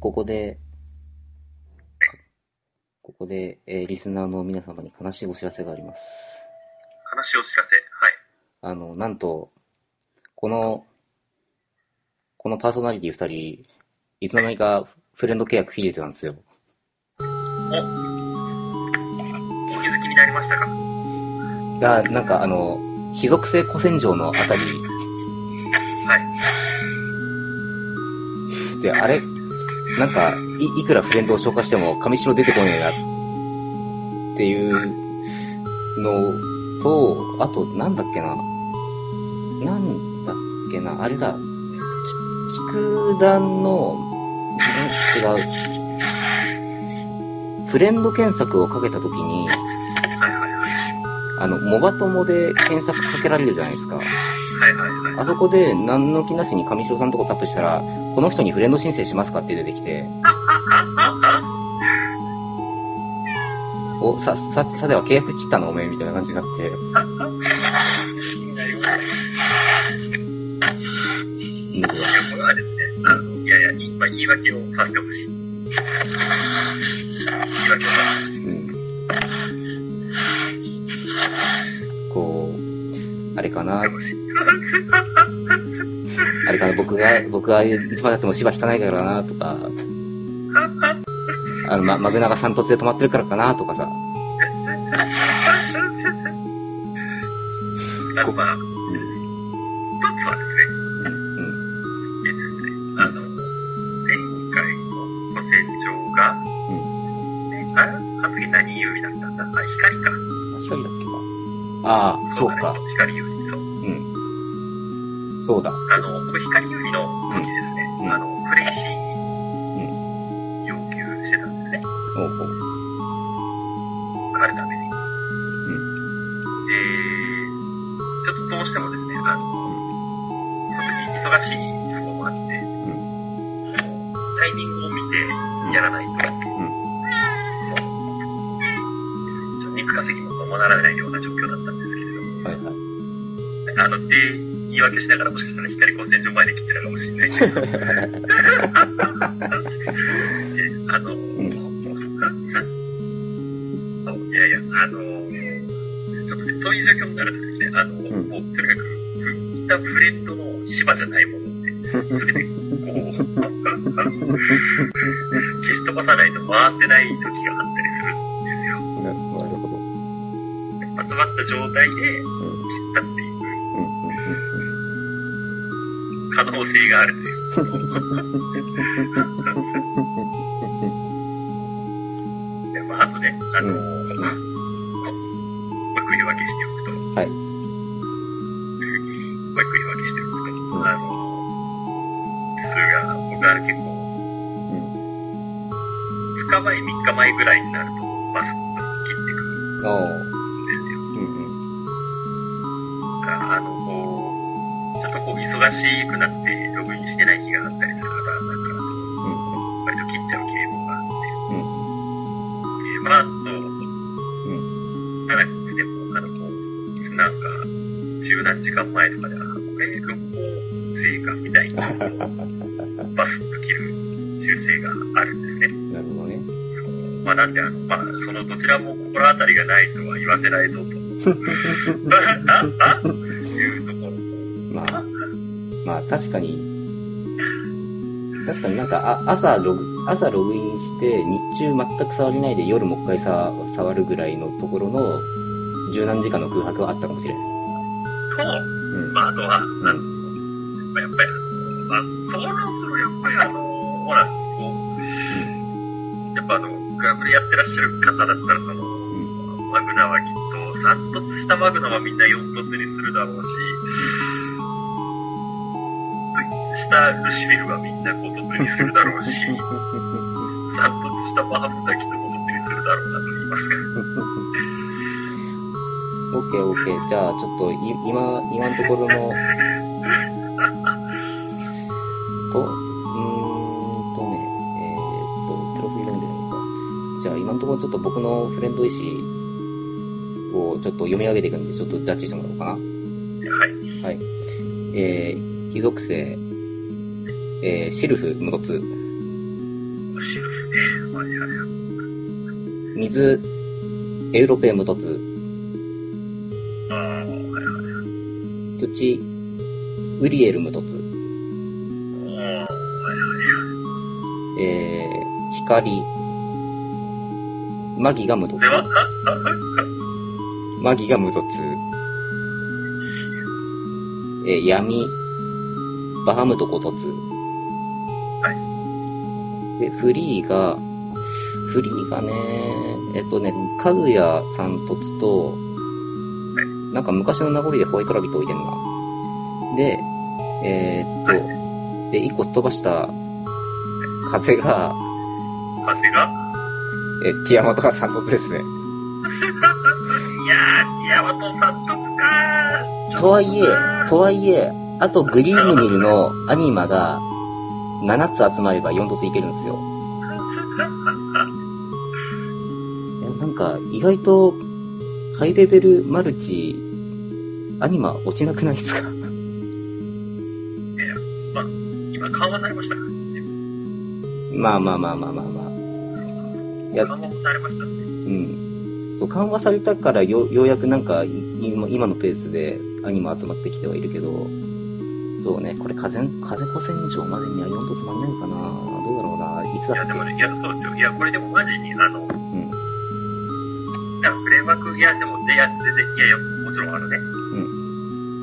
ここで、ここで、えーリスナーの皆様に悲しいお知らせがあります。悲しいお知らせ。はい。あの、なんと、この、このパーソナリティ二人、いつの間にかフレンド契約切れてたんですよ。お気づきになりましたか？が、なんかあの、非属性古戦場のあたりはい。で、あれ、なんか、い、いくらフレンドを消化しても、上白出てこねえな、っていうのと、あと、なんだっけな。なんだっけな、あれだ。き菊団の、ん？違う。フレンド検索をかけたときに、あの、モバ友で検索かけられるじゃないですか。はいはいはい。あそこで何の気なしに上白さんのとこタップしたら、この人にフレンド申請しますかって出てきて、お、さ、さ、さでは契約切ったのおめえみたいな感じになって、いや。これはですね、あの、いやいや、いまあ、言い訳をさせてほしい。言い訳をさせてほしい。うん。こう、あれかな。あれかな、僕が、僕がいつまでたっても芝引かないからな、とか、あの、ま、マグナが三突で止まってるからかな、とかさ、ちょっとどうしてもですね、あの、その時忙しい都合もあって、タイミングを見てやらないと、ちょっと肉稼ぎもままならないような状況だったんですけれども、はいはい。あの、で、言い訳しながらもしかしたら光光線上前で切ってたかもしれない。けど、であの、いやいや、あの、ちょっとね、そういう状況になるとですね、あの、んもう、とにかく、ふ一旦フレンドの芝じゃないものって、すべて、こう、消し飛ばさないと回せない時があったりするんですよ。ななるほど。集まった状態で切うん。ったっていう。可能性があるということで、まあ、あとね、あの、うんまあ、これ言い訳しておくと、はい。なんか、十何時間前とかで、あ、これ、録音成果みたいな、バスッと切る習性があるんですね。なるほどね。そう。まあ、なんで、あの、まあ、そのどちらも心当たりがないとは言わせないぞと。あ、あ、というところ。まあ、まあ確かに、確かになんかあ朝ログ、朝ログインして日中全く触りないで夜もう一回さ触るぐらいのところの十何時間の空白はあったかもしれない。と、うん。まあ、あとは、うん。まあやっぱり、まあ、そのする、やっぱりあの、ほら、こう、やっぱあの、グラブでやってらっしゃる方だったら、その、マグナはきっと、3突したマグナはみんな4突にするだろうし、下ルシフェルはみんな5突にするだろうし、3突したバハムダはきっと5突にするだろうなと言いますか。オッケーオッケー。じゃあちょっとい今、今のところの、と、うーんとね、えーっと、プロフィールなんじゃないか。じゃあ今のところちょっと僕のフレンド意思をちょっと読み上げていくんで、ちょっとジャッジしてもらおうかな。はい。はい。えー、非属性、えー、シルフ、ムロツ、シルフね。はいはいはい。水、エウロペムトツ。土、ウリエルムトツ。えー、光、マギがムトツで。はマギがムトツ。えー、闇、バハムトコトツ。はい。で、フリーが、フリーがね、えっとね、かぐやさんとつと、なんか昔の名残でホワイトラビット置いてんな。で、えーっと、で、一個飛ばした風が、風が？え、ティアマトが三突ですね。いやー、ティアマトさんとつかー。とはいえ、とはいえ、あとグリームニルのアニマが7つ集まれば4突いけるんですよ。なんか、意外と、ハイレベルマルチ、アニマ落ちなくないですか？今緩和されましたからね。まあまあまあまあまあまあ。そうそうそう。いや緩和もされましたね。うん。そう、緩和されたからよ、ようやくなんか、い今今のペースでアニマ集まってきてはいるけど、そうね、これ風、風子戦場までには4突間に合うかな？どうだろうな？いついや、だっけ？でもね、いや、そうですよ。いや、これでもマジに、あの、うん。いや、フレーバック、いや、でも、いや、全然、いやいや、もちろんあのね、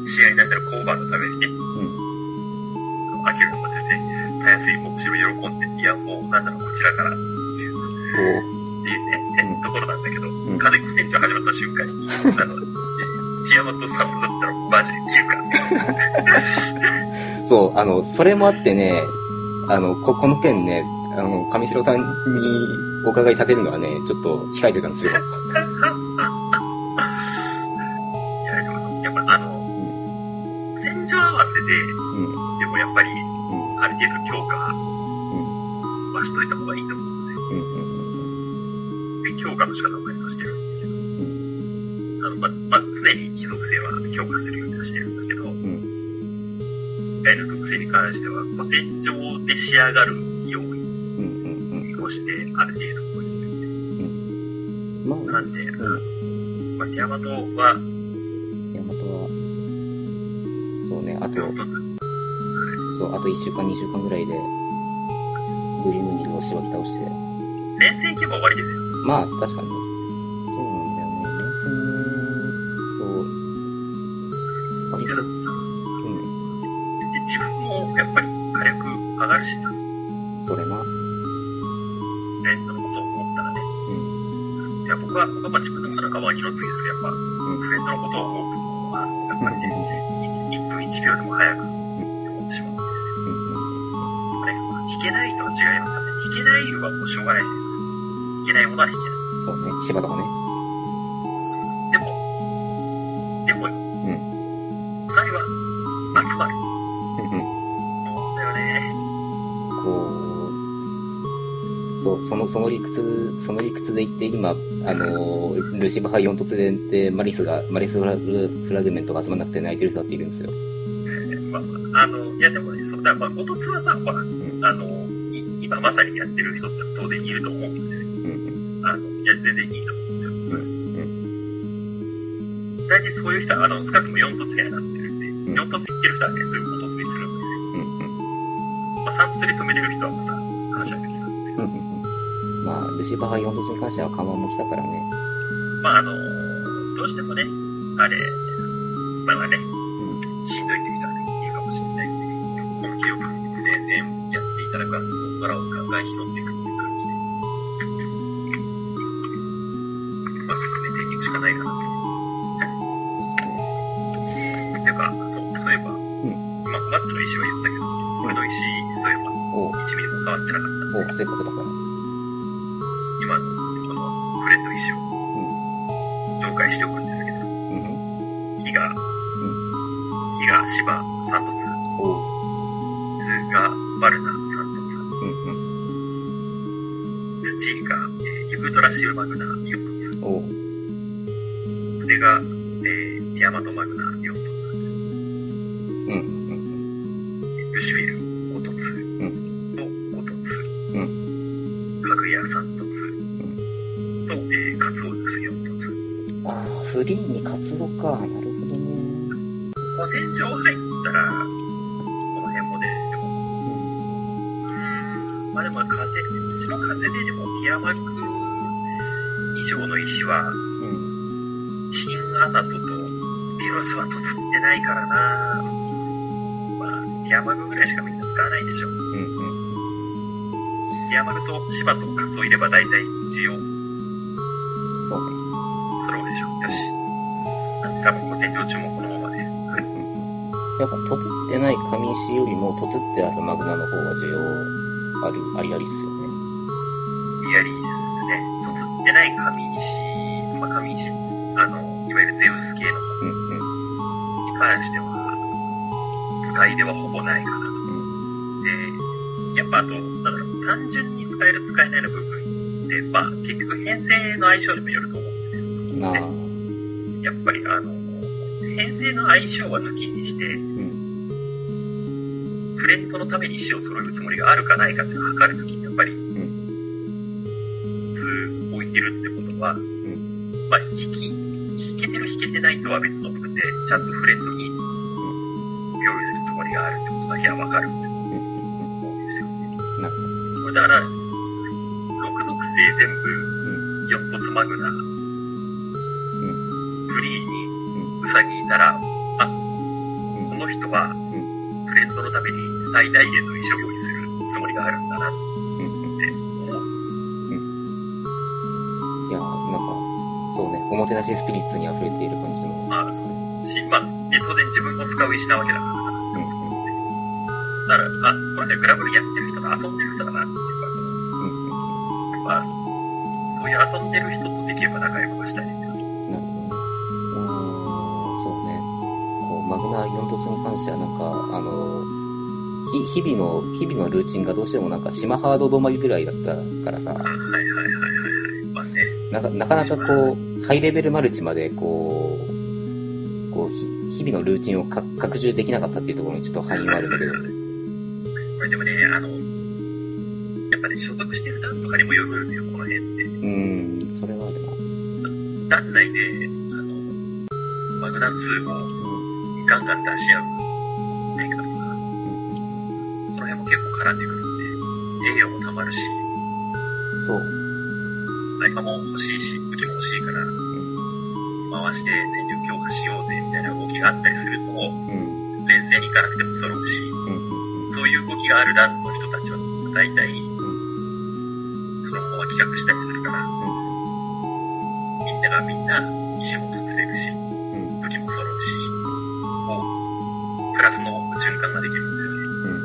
試合になったらコーバーのためにね、アキラが先生、たやすい面白い喜んで、いや、もう、なんだろう、こちらから、っていうおね、うん。ところなんだけど、ん。風子戦場始まった瞬間に、あの、ティアマとサットだったら、マジで切るから。そう、あの、それもあってね、あの、こ、この件ね、あの、上白さんにお伺い立てるのはね、ちょっと控えてたんですよ。る程度強化うん、はしといた方がいいと思うん。ですよ。強化の仕方を割としてるんですけど、うん、あの、ま、まあ、常に貴族性は強化するようにはしてるん。だけど、うん、外の属性に関しては、古戦場で仕上がるようにうん、うん、見越して、ある程度こういううん。まあ、なん。で、うん、まあ、ティアマトは、ヤマトは、そうね、あと、一つ、そうあと1週間、2週間ぐらいで、グリームニルをしばき倒して、連戦行けば終わりですよ。まあ、確かに。そうなんだよね。連戦そう、割と、うん、で自分もやっぱり火力上がるしさ、それな。レントのことを思ったらね、うん、そういや、僕は、僕はまあ自分のことなんかは二の次ですけど、やっぱ、ん。フレントのことを思うと、まあ、やっぱりね、1分1秒でも早く違いますからね。弾けないはもうしょうがないじゃないですか。弾けないものは弾けない。そうね、柴田がね。そうそう。でも、でもよ、うん、お祭りは集まる。うん、うん。そうだよね。こう、そう、その、その理屈、その理屈で言って、今、あのー、ルシファー4突でで、マリスが、マリスフラグフラグメントが集まんなくて泣いてる人だっているんですよ。まあ、あの、いやでもね、そうだ、まあ、おとつはさ、ほら、あの、今まさにやってる人って当然いると思うん。ですよ。うん、あの、いや、全然いいと思うんですよ、うん、大体そういう人は、あの、少なくとも4突になってるん。で、ん4突いってる人はね、すぐ5突にするん。ですよ。うん、まあ、3突で止めれる人はまた話は別なん。ですけど。まあ、ルシファー4突に関しては緩和も来たからね。まあ、あの、どうしてもね、あれ、まあね、しん。どいって人はいるかもしれないん。で、根気よく連戦やっていただくと、ここからをガンガン拾っていくっていう感じで、まあ、進めていくしかないかなと。っていうか、そう、そういえば、まあ、マッチの石は言ったけど、俺の石、そういえば、おう、1ミリも触ってなかった。おう、せっかくだから。今の、このフレンド石を紹介しておくんですけど、うん、うん、火が、芝3突、おう、水がバルナトラシルマグナ4凸。おそれが、えー、ティアマトマグナ4凸。うん、うん。シフィル5突。うん。と5突。うん。かぐや3突。うん。と、えー、カツオです4突。ああ、フリーにカツオか。なるほどね。古戦場入ったら、この辺もね、でも、うん、まあでも風、うちの風ででもティアマグナ上の石は、うん、新アナトとビロスはとつってないからなまあ、ティアマグぐらいしかみんな使わないでしょ。うんうん。ティアマグと芝とカツをいれば大体需要。そうね。揃うでしょ。よし。多分古戦場中もこのままです。はい。やっぱ、とつってない紙石よりも、とつってあるマグナの方が需要ある、ありありっすよね。ありあり編成の相性にもよると思うんですよ、そこって。やっぱりあの、編成の相性は抜きにして、うん、フレンドのために石を揃えるつもりがあるかないかっていうのを測るときに、やっぱり、うん、普通置いてるってことは、うん、まあ、引き、引けてる引けてないとは別の部分で、ちゃんとフレンドに用意するつもりがあるってことだけはわかるって思うんですよね。だから、6属性全部、4つマグナ、うん、フリーにウサギいたら、あ、この人は、フレンドのために最大限の衣装を用意するつもりがあるんだなって思う。いやなんか、そうね、おもてなしスピリッツに溢れている感じの。ああ、そう。し、まあ、で、当然自分も使う石なわけだから。だから、あ、この人グラブルやってる人だ、遊んでる人だなっていうか、うん。やっぱ、そういう遊んでる人とできれば仲良くはしたいですよね。なるほどね。あそうね。こう、マグナ4突に関してはなんか、あの、日々の、日々のルーチンがどうしてもなんか島ハード止まりぐらいだったからさ。はいはいはいはいはい。まあね。なかなかなかこう、ハイレベルマルチまでこう、こう、日々のルーチンを拡充できなかったっていうところにちょっと範囲はあるんだけど。れでもね、あの、やっぱね、所属してる団とかにもよるんですよ、この辺って。うん、それはあるな。団内で、あの、マグナ2もガンガン出し合うメーカーとか、うん、その辺も結構絡んでくるんで、栄養も溜まるし、そう。合間も欲しいし、武器も欲しいから、うん、回して戦力強化しようぜみたいな動きがあったりすると、うん、連戦に行かなくても揃うし、そういう動きがある団の人たちは、大体、したりするから、みん。ながみん。な石も突れるし、武器も揃うし、こう、プラスの循環ができるん。ですよね。う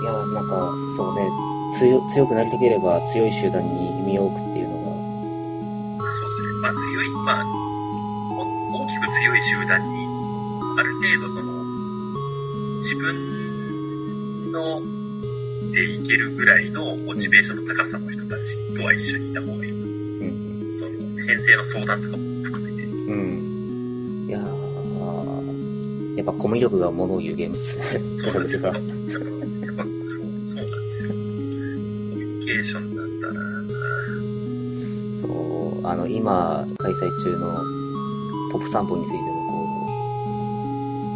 ん。いや、なん。か、そうね、強強くなりたければ強い集団に身を置くっていうのが。そうですね。まあ強い、まあ、大きく強い集団に、ある程度その、自分のでいけるぐらいのモチベーションの高さの人たちとは一緒にいた方がいいと。うん。その、編成の相談とかも含めて。うん。いやー、やっぱコミュ力がものを言うゲームっすね。そうなんですよ。やっぱ、そう、そうなんですよ。コミュニケーションなんだなそう、あの、今、開催中のポップ散歩についても、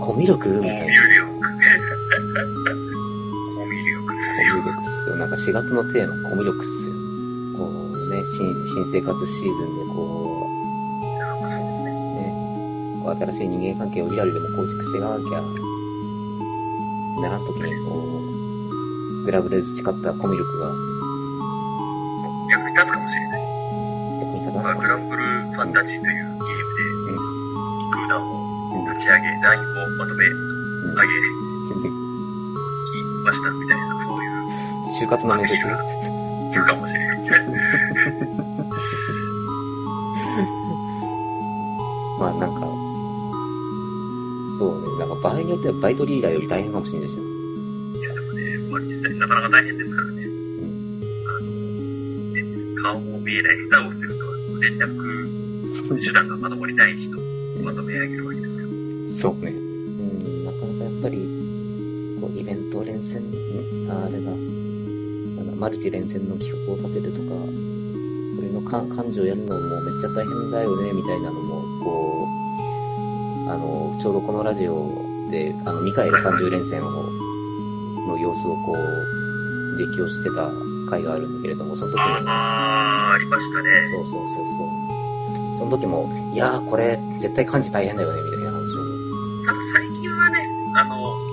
こう、コミュ力？みたいな。コミュ力。なんか4月のテーマ、コミュ力っすよ。こうね、新、新生活シーズンでこう、そうですね。ね、こう新しい人間関係をリアルでも構築していかなきゃ、ならんときにこう、グラブで培ったコミュ力が、役に立つかもしれない。役に立たない。グランブルファンタジーというゲームで、うん、空団を立ち上げ、団員をまとめ上げ、ましたみたいな。就活の面接言うかもしれない。まあなんか、そうね、なんか場合によってはバイトリーダーより大変かもしれないしな。いやでもね、まあ実際なかなか大変ですからね。うん。あの、ね、顔も見えない下手をすると、連絡手段がまともにない人をまとめ上げるわけですよ。そうね。うん、なかなかやっぱり、こう、イベント連戦、んあれが、マルチ連戦の企画を立てるとか、そそれのか漢字をやるのもめっちゃ大変だよね、みたいなのも、こう、あの、ちょうどこのラジオで、あの、ミカエル30連戦を、の様子をこう、実況してた回があるんだけれども、その時も、あー、ありましたね。そうそうそうそう。その時も、いやー、これ、絶対漢字大変だよね、みたいな話を。ただ最近はね、あの、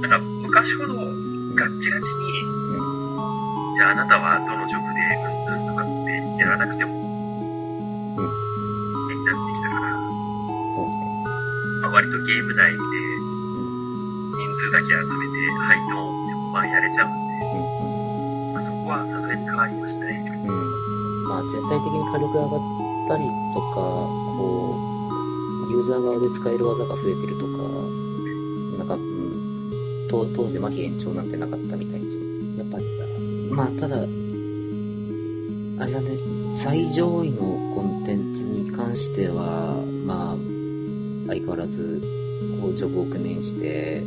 なんか昔ほどガッチガチ内で人数だけ集めて、はい、ドーンってまあやれちゃうんで、まあ、そこはさすがに変わりましたね。うん。まあ、全体的に火力上がったりとか、こう、ユーザー側で使える技が増えてるとか、なんか、うん、当当時、麻痺延長なんてなかったみたいに、やっぱり、まあ、ただ、あれだね、最上位のコンテンツに関しては、まあ、相変わらず、こう、ジョブを工面して、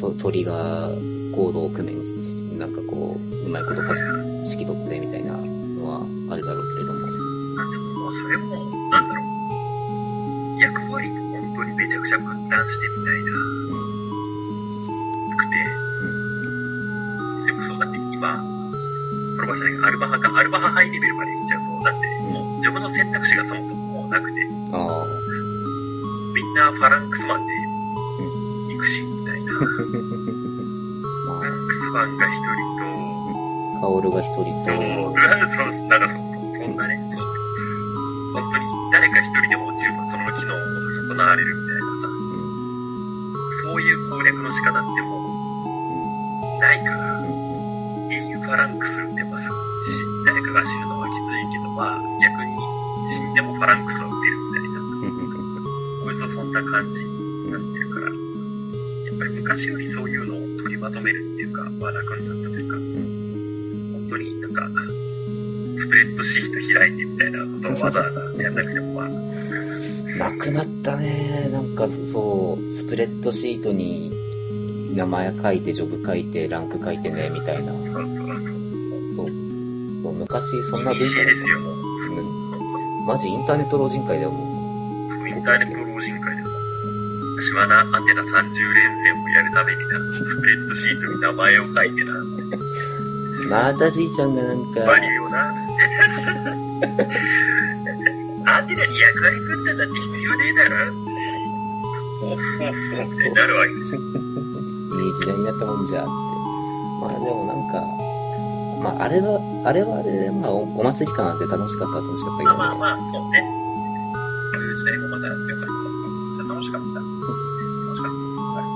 と鳥がコードを工面して、なんかこう、うまいことかし指揮取ってみたいなのはあるだろうけれども。まあそれも、なんだろう、役割と本当にめちゃくちゃ分担してみたいな、くて、それこそだって今、プロバじゃないか、アルバハか、アルバハハイレベルまで行っちゃうと、だってもう自分の選択肢がそもそももうなくて、ああ。みんなファランクスマンでみたいな。ファンクスマンが一人と、カオルが一人と、そう、そう。なんかそうそう、そんなね、そうそう。本当に誰か一人でも落ちるとその機能を損なわれるまとめるっていうか、まあ楽になったというか、本当になんか、スプレッドシート開いてみたいなことをわざわざやんなくてもまあ、なくなったね。なんか、そう、スプレッドシートに名前書いて、ジョブ書いて、ランク書いてね、みたいな。そうそうそう。そう。そう昔、そんな文化ですよ、マジインターネット老人会だよ、もそうインターネット老人会私はな、アテナ30連戦をやるためにな、スプレッドシートに名前を書いてな、う。またじいちゃんがなんか、バリューをな、アテナに役割分担なんて必要ねえだろフォッフォッフォみたいになるわけですよ。いい時代になったもんじゃって。まあでもなんか、まああれは、あれはあれで、まあおお祭り感あって楽しかった、楽しかったけど、まあまあまあ、そうね。そういう時代もまた良かった。楽しかった。楽しかった。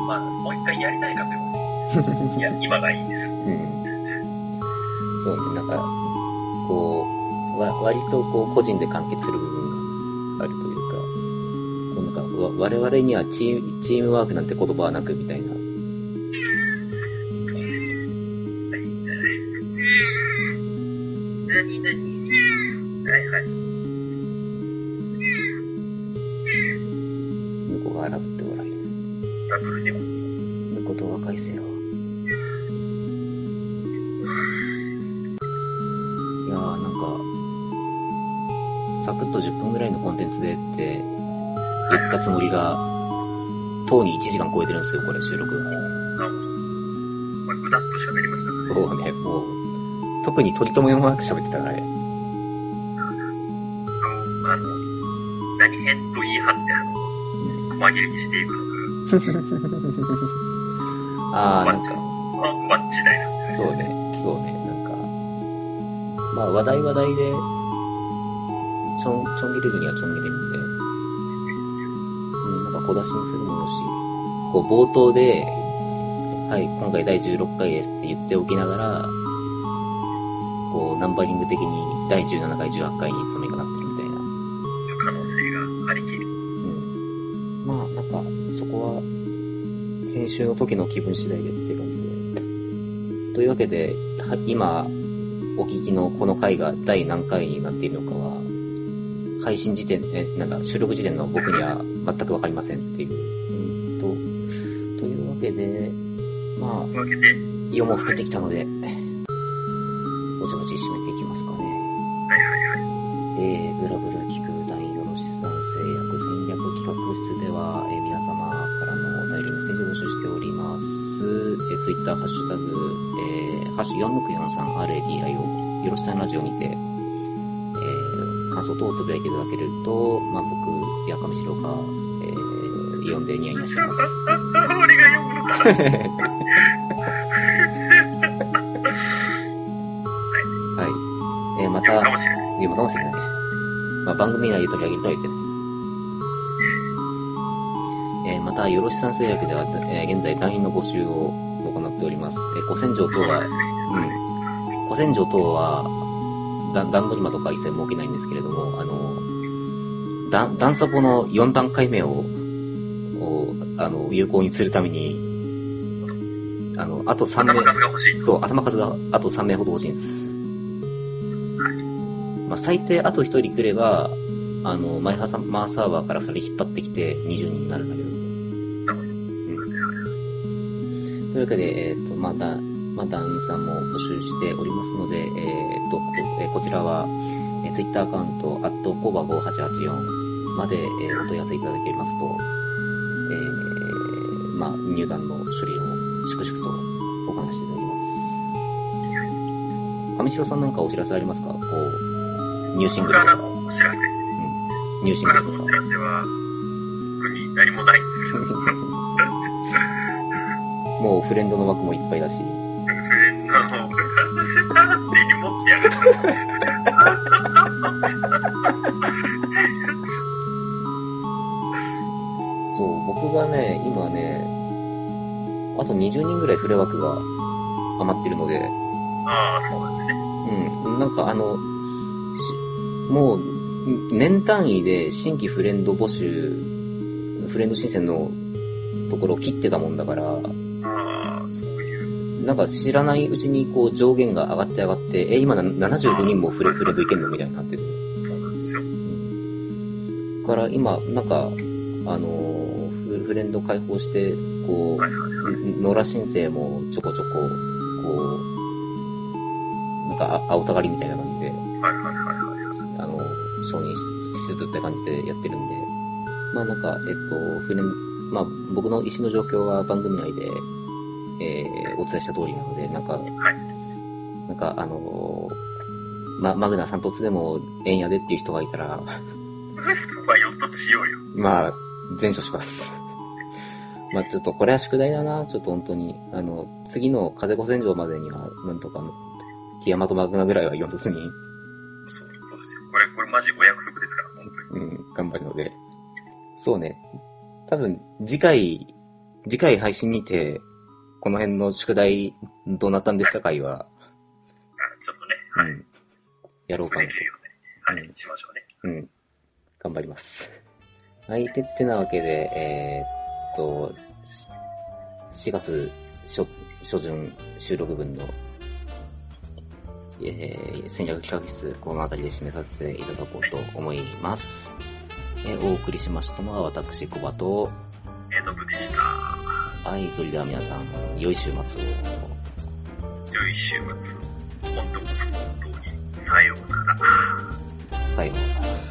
まあ、もう一回やりたいかというと、いや、今がいいです。うん。そうね、なんか、こう、わ割とこう個人で完結する部分があるというか、こうなんかわ我々にはチームチームワークなんて言葉はなくみたいな。なクッと10分ぐらいのコンテンツでって言ったつもりが、とうに1時間超えてるんですよ、これ収録が。なるほど。まあ、ぐだっと喋りましたね。そうね、もう、特に取り留めもなく喋ってたからね。あの、何編と言い張って、あの、細切れにしていくの あー、が、なんか、あ、小バッチ代なんでそうね、そうね、なんか、まあ話題話題で、ちょん、ちょん切れるにはちょん切れるんで、うん、なんか小出しにするもよし、こう冒頭で、はい、今回第16回ですって言っておきながら、こう、ナンバリング的に第17回、18回にそれがなってるみたいな。可能性がありきる。うん。まあ、なんか、そこは、編集の時の気分次第でっていう感じで。というわけで、は今、お聞きのこの回が第何回になっているのかは、配信時点、え、なんだ、収録時点の僕には全くわかりませんっていう。うんと、というわけで、まあ、というわけで、夜も更けてきたので、ぼちぼち締めていきますかね。はいはいえー、ブラブル聞く大よろしさん制約戦略企画室では、えー、皆様からのお便りメッセージを募集しております。えー、ツイッター、ハッシュタグ、えー、ハッシュ 4643RADIO、よろしさんラジオにて、感想等をつぶやいていただけると、まあ、僕や上白が、えー、読んでニヤニヤします。俺が読むのかなはい。えー、また。読むかもしれないし。まあ、番組内で取り上げるとは言ってない。えー、また、よろしさん製薬では、えー現在団員の募集を行っております。えー、古戦場等は、うん。古戦場等は、だ段取り間とか一切設けないんですけれども、あの、だ段サポの4段階目を、をあの、有効にするために、あの、あと3名頭、数が欲しい。そう、頭数があと3名ほど欲しいんです。まあ、最低あと1人来れば、あの、マイハサマーサーバーから2人引っ張ってきて20人になるんだけど。うん。というわけで、えっ、と、また、また、団員さんも募集しておりますので、えっ、と、こえーこちらは、えー、Twitter アカウント、アットコバ5884まで、えーお問い合わせいただけますと、えー、まあ、入団の処理を粛々と行わせていただきます。上白さんなんかお知らせありますか？こう、入シングルとか、お知らせ。うん、入シン僕グルとかお知。らせは、特に何もないんですけど。もうフレンドの枠もいっぱいだし、そう、僕がね、今ね、あと20人ぐらいフレ枠が余ってるので、ああ、そうなんですね。うん、なんかあの、しもう、年単位で新規フレンド募集、フレンド申請のところを切ってたもんだから。なんか知らないうちにこう上限が上がって上がって、え、今な75人もフレフレンドいけんのみたいになってる。そうなんですよ。から今、なんか、あのーフレンド開放して、こはいはいはい。う、野良申請もちょこちょこ、こう、なんかあ青たがりみたいな感じで、はいはいはいはい。あの、承認しつつって感じでやってるんで、まあなんか、えっと、フレン、まあ僕の意思の状況は番組内で、えー、お伝えした通りなので、なんか、はい。なんかあのーま、マグナ3突でもええんやでっていう人がいたら、そこは4突しようよ。まあ、全処します。まあちょっとこれは宿題だな、ちょっと本当に。あの、次の風子戦場までには、なんとか、ティアマとマグナぐらいは4突に、そう、そうですよ。これ、これマジお約束ですから、本当に。うん、頑張るので。そうね。多分、次回、次回配信にて、この辺の宿題どうなったんですか会は、あちょっとね、はい。うん、やろうかなと。できるように、はい、しましょうね。うん。頑張ります。はい、てってなわけで、えーっと、4月初初旬収録分の、えー戦略企画室、この辺りで締めさせていただこうと思います。えーお送りしましたのは私、コバと、えー、ノブでした。はい、それでは皆さん、良い週末を。良い週末。本当こそ本当に、さようなら。さようなら。